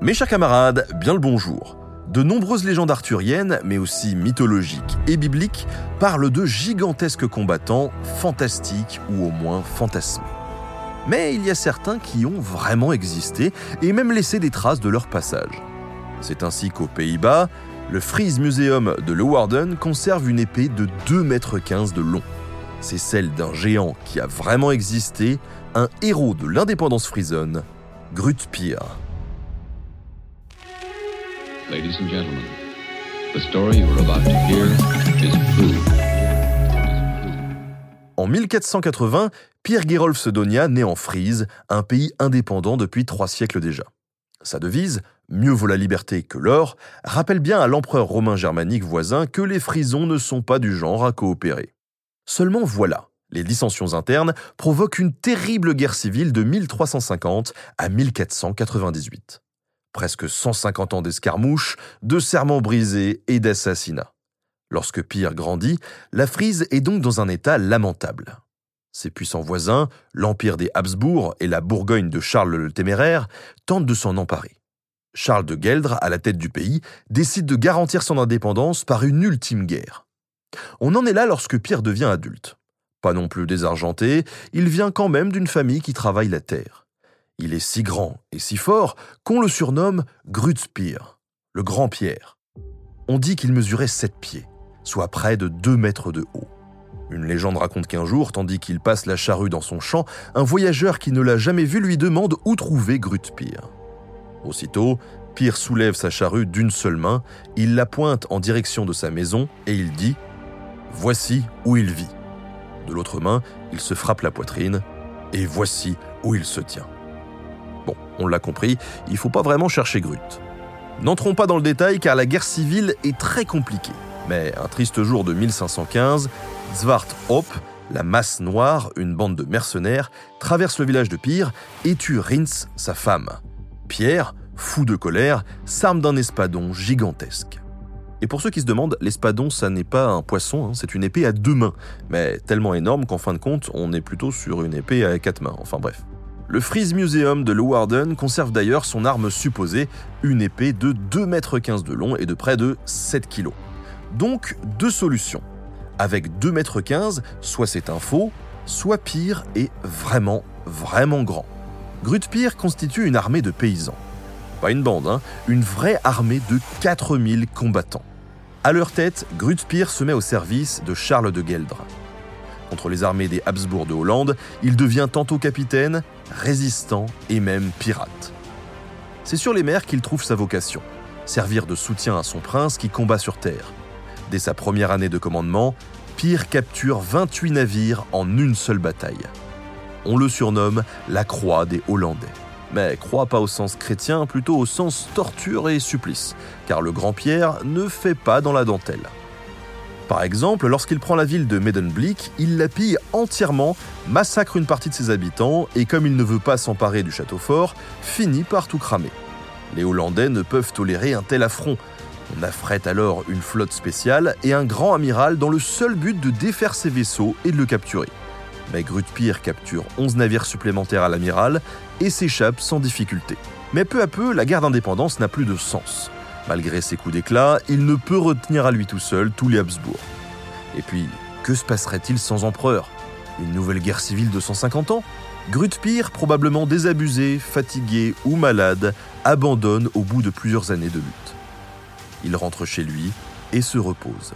Mes chers camarades, bien le bonjour. De nombreuses légendes arthuriennes, mais aussi mythologiques et bibliques, parlent de gigantesques combattants fantastiques ou au moins fantasmés. Mais il y a certains qui ont vraiment existé et même laissé des traces de leur passage. C'est ainsi qu'aux Pays-Bas, le Fries Museum de Leeuwarden conserve une épée de 2,15 mètres de long. C'est celle d'un géant qui a vraiment existé, un héros de l'indépendance frisonne, Grutpir. Ladies and gentlemen, the story you're about to hear is true. En 1480, Pierre Gerolf Sedonia naît en Frise, un pays indépendant depuis trois siècles déjà. Sa devise, Mieux vaut la liberté que l'or, rappelle bien à l'empereur romain germanique voisin que les Frisons ne sont pas du genre à coopérer. Seulement voilà, les dissensions internes provoquent une terrible guerre civile de 1350 à 1498. Presque 150 ans d'escarmouches, de serments brisés et d'assassinats. Lorsque Pire grandit, la Frise est donc dans un état lamentable. Ses puissants voisins, l'Empire des Habsbourg et la Bourgogne de Charles le Téméraire, tentent de s'en emparer. Charles de Gueldre, à la tête du pays, décide de garantir son indépendance par une ultime guerre. On en est là lorsque Pierre devient adulte. Pas non plus désargenté, il vient quand même d'une famille qui travaille la terre. Il est si grand et si fort qu'on le surnomme Grutspire, le grand Pierre. On dit qu'il mesurait sept pieds, soit près de deux mètres de haut. Une légende raconte qu'un jour, tandis qu'il passe la charrue dans son champ, un voyageur qui ne l'a jamais vu lui demande où trouver Grutpire. Aussitôt, Pierre soulève sa charrue d'une seule main, il la pointe en direction de sa maison et il dit ⁇ Voici où il vit ⁇ De l'autre main, il se frappe la poitrine et voici où il se tient. Bon, on l'a compris, il ne faut pas vraiment chercher Grut. N'entrons pas dans le détail car la guerre civile est très compliquée. Mais un triste jour de 1515, Zwart Hop, la masse noire, une bande de mercenaires, traverse le village de Pire et tue Rins, sa femme. Pierre, fou de colère, s'arme d'un espadon gigantesque. Et pour ceux qui se demandent, l'espadon, ça n'est pas un poisson, hein, c'est une épée à deux mains, mais tellement énorme qu'en fin de compte, on est plutôt sur une épée à quatre mains, enfin bref. Le Frise Museum de Leeuwarden conserve d'ailleurs son arme supposée, une épée de 2,15 mètres de long et de près de 7 kg. Donc, deux solutions. Avec 2,15 mètres, soit c'est un faux, soit pire et vraiment, vraiment grand. Grutpir constitue une armée de paysans. Pas une bande, hein, une vraie armée de 4000 combattants. À leur tête, Grutpir se met au service de Charles de Gueldre. Contre les armées des Habsbourg de Hollande, il devient tantôt capitaine, résistant et même pirate. C'est sur les mers qu'il trouve sa vocation, servir de soutien à son prince qui combat sur terre. Dès sa première année de commandement, Pire capture 28 navires en une seule bataille. On le surnomme la croix des Hollandais. Mais croix pas au sens chrétien, plutôt au sens torture et supplice, car le grand Pierre ne fait pas dans la dentelle. Par exemple, lorsqu'il prend la ville de Medemblik, il la pille entièrement, massacre une partie de ses habitants et comme il ne veut pas s'emparer du château fort, finit par tout cramer. Les Hollandais ne peuvent tolérer un tel affront. On affrète alors une flotte spéciale et un grand amiral dans le seul but de défaire ses vaisseaux et de le capturer mais Grutpir capture 11 navires supplémentaires à l'amiral et s'échappe sans difficulté. Mais peu à peu, la guerre d'indépendance n'a plus de sens. Malgré ses coups d'éclat, il ne peut retenir à lui tout seul tous les Habsbourg. Et puis, que se passerait-il sans empereur? Une nouvelle guerre civile de 150 ans? Grutpir, probablement désabusé, fatigué ou malade, abandonne au bout de plusieurs années de lutte. Il rentre chez lui et se repose.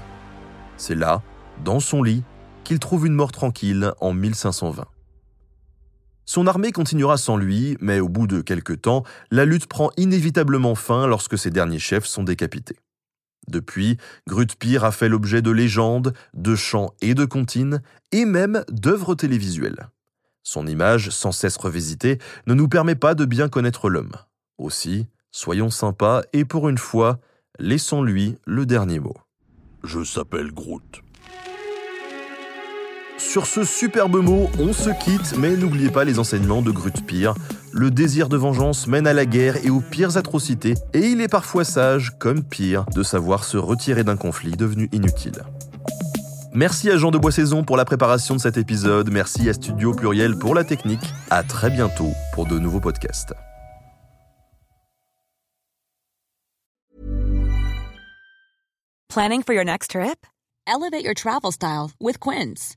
C'est là, dans son lit, qu'il trouve une mort tranquille en 1520. Son armée continuera sans lui, mais au bout de quelque temps, la lutte prend inévitablement fin lorsque ses derniers chefs sont décapités. Depuis, Grutpir a fait l'objet de légendes, de chants et de comptines, et même d'œuvres télévisuelles. Son image, sans cesse revisitée, ne nous permet pas de bien connaître l'homme. Aussi, soyons sympas et pour une fois, laissons-lui le dernier mot. Je s'appelle Groot. Sur ce superbe mot, on se quitte, mais n'oubliez pas les enseignements de Grutpir. Le désir de vengeance mène à la guerre et aux pires atrocités, et il est parfois sage, comme pire, de savoir se retirer d'un conflit devenu inutile. Merci à Jean de Boissaison pour la préparation de cet épisode, merci à Studio Pluriel pour la technique. À très bientôt pour de nouveaux podcasts. Planning for your next trip? Elevate your travel style with Quince.